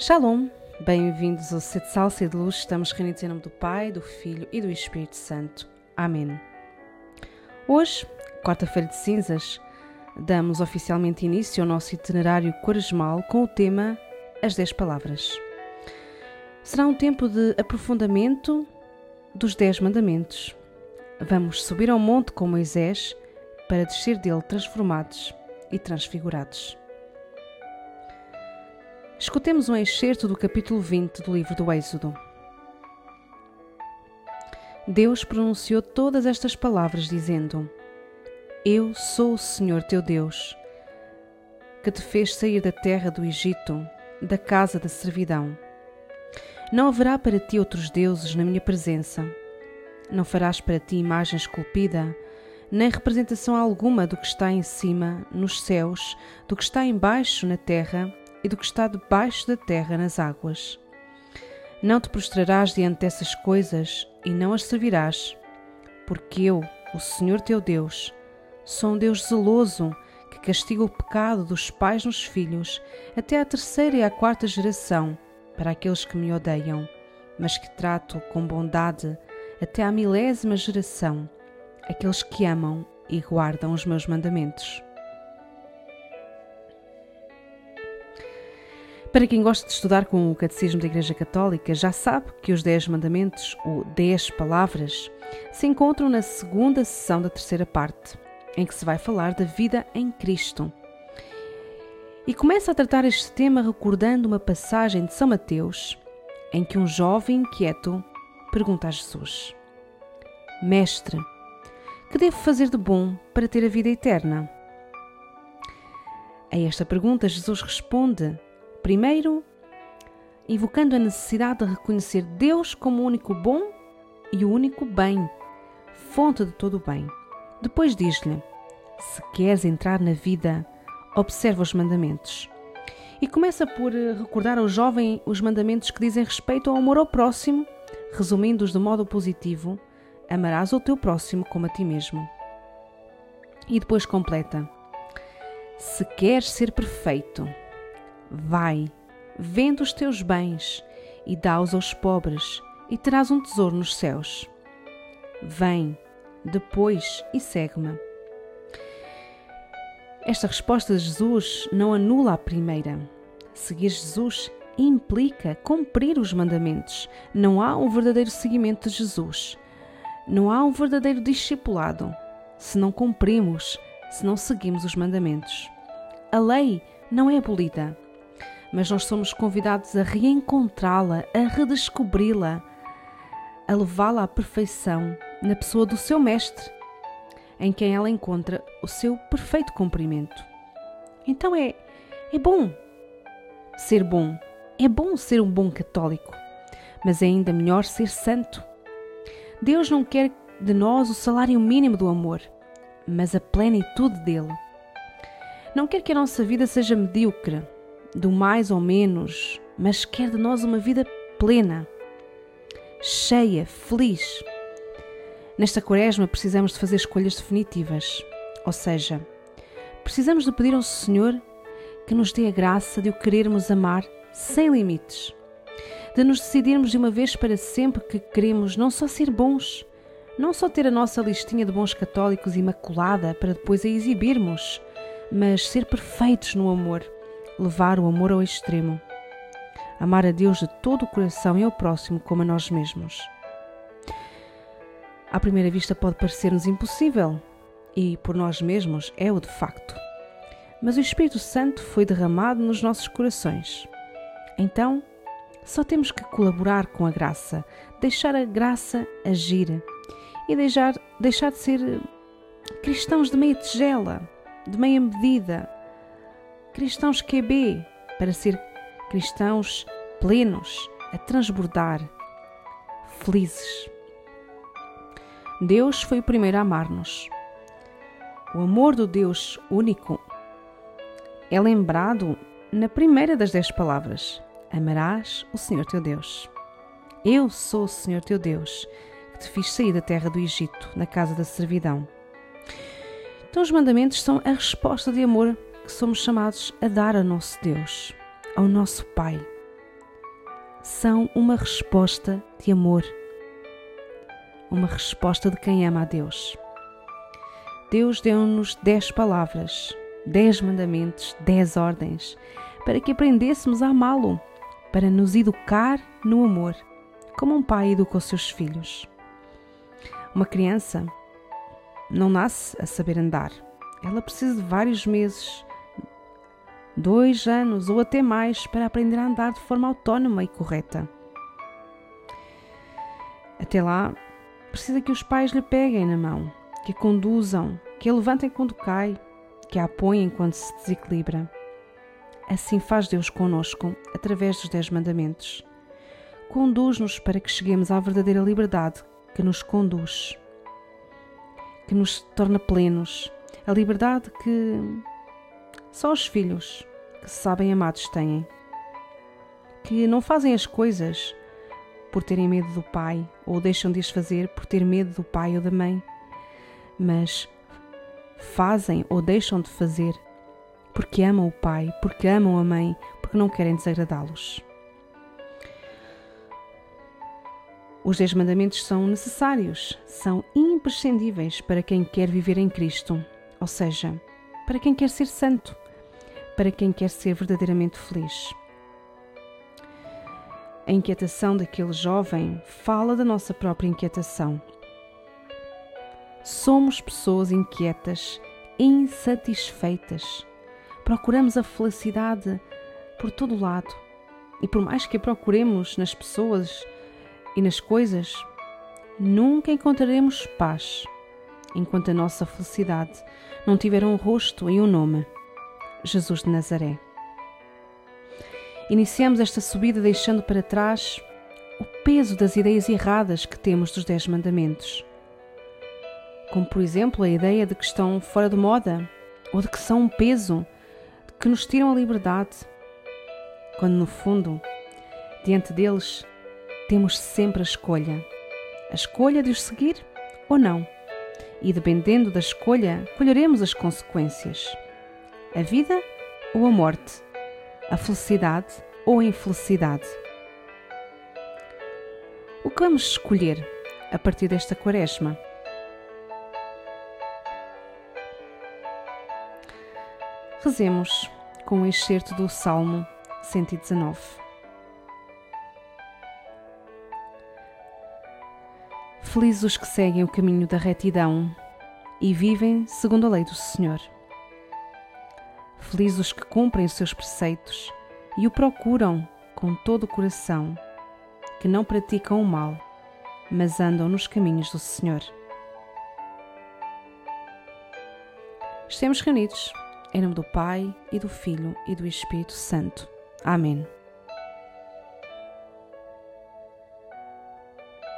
Shalom, bem-vindos ao Sede Sal, Sede Luz. Estamos reunidos em nome do Pai, do Filho e do Espírito Santo. Amém. Hoje, quarta-feira de cinzas, damos oficialmente início ao nosso itinerário quaresmal com o tema As Dez Palavras. Será um tempo de aprofundamento dos Dez Mandamentos. Vamos subir ao monte com Moisés para descer dele transformados e transfigurados. Escutemos um excerto do capítulo 20 do livro do Êxodo. Deus pronunciou todas estas palavras, dizendo: Eu sou o Senhor teu Deus, que te fez sair da terra do Egito, da casa da servidão. Não haverá para ti outros deuses na minha presença. Não farás para ti imagem esculpida, nem representação alguma do que está em cima, nos céus, do que está embaixo, na terra, e do que está debaixo da terra nas águas. Não te prostrarás diante dessas coisas e não as servirás, porque eu, o Senhor teu Deus, sou um Deus zeloso que castiga o pecado dos pais nos filhos até à terceira e à quarta geração para aqueles que me odeiam, mas que trato com bondade até à milésima geração aqueles que amam e guardam os meus mandamentos. Para quem gosta de estudar com o Catecismo da Igreja Católica, já sabe que os Dez Mandamentos, ou Dez Palavras, se encontram na segunda sessão da terceira parte, em que se vai falar da vida em Cristo. E começa a tratar este tema recordando uma passagem de São Mateus, em que um jovem inquieto pergunta a Jesus: Mestre, que devo fazer de bom para ter a vida eterna? A esta pergunta, Jesus responde Primeiro, invocando a necessidade de reconhecer Deus como o único bom e o único bem, fonte de todo o bem. Depois diz-lhe: Se queres entrar na vida, observa os mandamentos. E começa por eh, recordar ao jovem os mandamentos que dizem respeito ao amor ao próximo, resumindo-os de modo positivo: Amarás o teu próximo como a ti mesmo. E depois completa: Se queres ser perfeito, Vai, vende os teus bens e dá-os aos pobres, e terás um tesouro nos céus. Vem, depois, e segue-me. Esta resposta de Jesus não anula a primeira. Seguir Jesus implica cumprir os mandamentos. Não há um verdadeiro seguimento de Jesus. Não há um verdadeiro discipulado se não cumprimos, se não seguimos os mandamentos. A lei não é abolida, mas nós somos convidados a reencontrá-la, a redescobri-la, a levá-la à perfeição na pessoa do seu Mestre, em quem ela encontra o seu perfeito cumprimento. Então é, é bom ser bom, é bom ser um bom católico, mas é ainda melhor ser santo. Deus não quer de nós o salário mínimo do amor, mas a plenitude dele. Não quer que a nossa vida seja medíocre, do mais ou menos, mas quer de nós uma vida plena, cheia, feliz. Nesta quaresma precisamos de fazer escolhas definitivas, ou seja, precisamos de pedir ao Senhor que nos dê a graça de o querermos amar sem limites, de nos decidirmos de uma vez para sempre que queremos não só ser bons, não só ter a nossa listinha de bons católicos imaculada para depois a exibirmos, mas ser perfeitos no amor levar o amor ao extremo. Amar a Deus de todo o coração e ao próximo como a nós mesmos. À primeira vista pode parecer-nos impossível, e por nós mesmos é o de facto. Mas o Espírito Santo foi derramado nos nossos corações. Então, só temos que colaborar com a graça, deixar a graça agir e deixar, deixar de ser cristãos de meia tigela, de meia medida, cristãos QB, para ser cristãos plenos, a transbordar, felizes. Deus foi o primeiro a amar-nos. O amor do Deus único é lembrado na primeira das dez palavras: Amarás o Senhor teu Deus. Eu sou o Senhor teu Deus, que te fiz sair da terra do Egito, na casa da servidão. Então, os mandamentos são a resposta de amor somos chamados a dar a nosso Deus, ao nosso Pai. são uma resposta de amor, uma resposta de quem ama a Deus. Deus deu-nos dez palavras, dez mandamentos, dez ordens, para que aprendêssemos a amá-lo, para nos educar no amor, como um pai educa os seus filhos. Uma criança não nasce a saber andar. Ela precisa de vários meses, dois anos ou até mais para aprender a andar de forma autónoma e correta. Até lá, precisa que os pais lhe peguem na mão, que a conduzam, que a levantem quando cai, que a apoiem quando se desequilibra. Assim faz Deus conosco, através dos Dez Mandamentos. Conduz-nos para que cheguemos à verdadeira liberdade que nos conduz, que nos torna plenos, a liberdade que só os filhos que sabem amados têm, que não fazem as coisas por terem medo do pai ou deixam de as fazer por ter medo do pai ou da mãe, mas fazem ou deixam de fazer porque amam o pai, porque amam a mãe, porque não querem desagradá-los. Os Dez Mandamentos são necessários, são imprescindíveis para quem quer viver em Cristo, ou seja, para quem quer ser santo, para quem quer ser verdadeiramente feliz. A inquietação daquele jovem fala da nossa própria inquietação. Somos pessoas inquietas, insatisfeitas. Procuramos a felicidade por todo lado. E por mais que a procuremos nas pessoas e nas coisas, nunca encontraremos paz enquanto a nossa felicidade não tiver um rosto e um nome: Jesus de Nazaré. Iniciamos esta subida deixando para trás o peso das ideias erradas que temos dos Dez Mandamentos. Como, por exemplo, a ideia de que estão fora de moda ou de que são um peso, que nos tiram a liberdade, quando no fundo, diante deles, temos sempre a escolha: a escolha de os seguir ou não. E dependendo da escolha, colheremos as consequências: a vida ou a morte a felicidade ou a infelicidade. O que vamos escolher a partir desta quaresma? Rezemos com o excerto do Salmo 119. Felizes os que seguem o caminho da retidão e vivem segundo a lei do Senhor. Felizes os que cumprem os seus preceitos e o procuram com todo o coração, que não praticam o mal, mas andam nos caminhos do Senhor. Estamos reunidos em nome do Pai e do Filho e do Espírito Santo. Amém.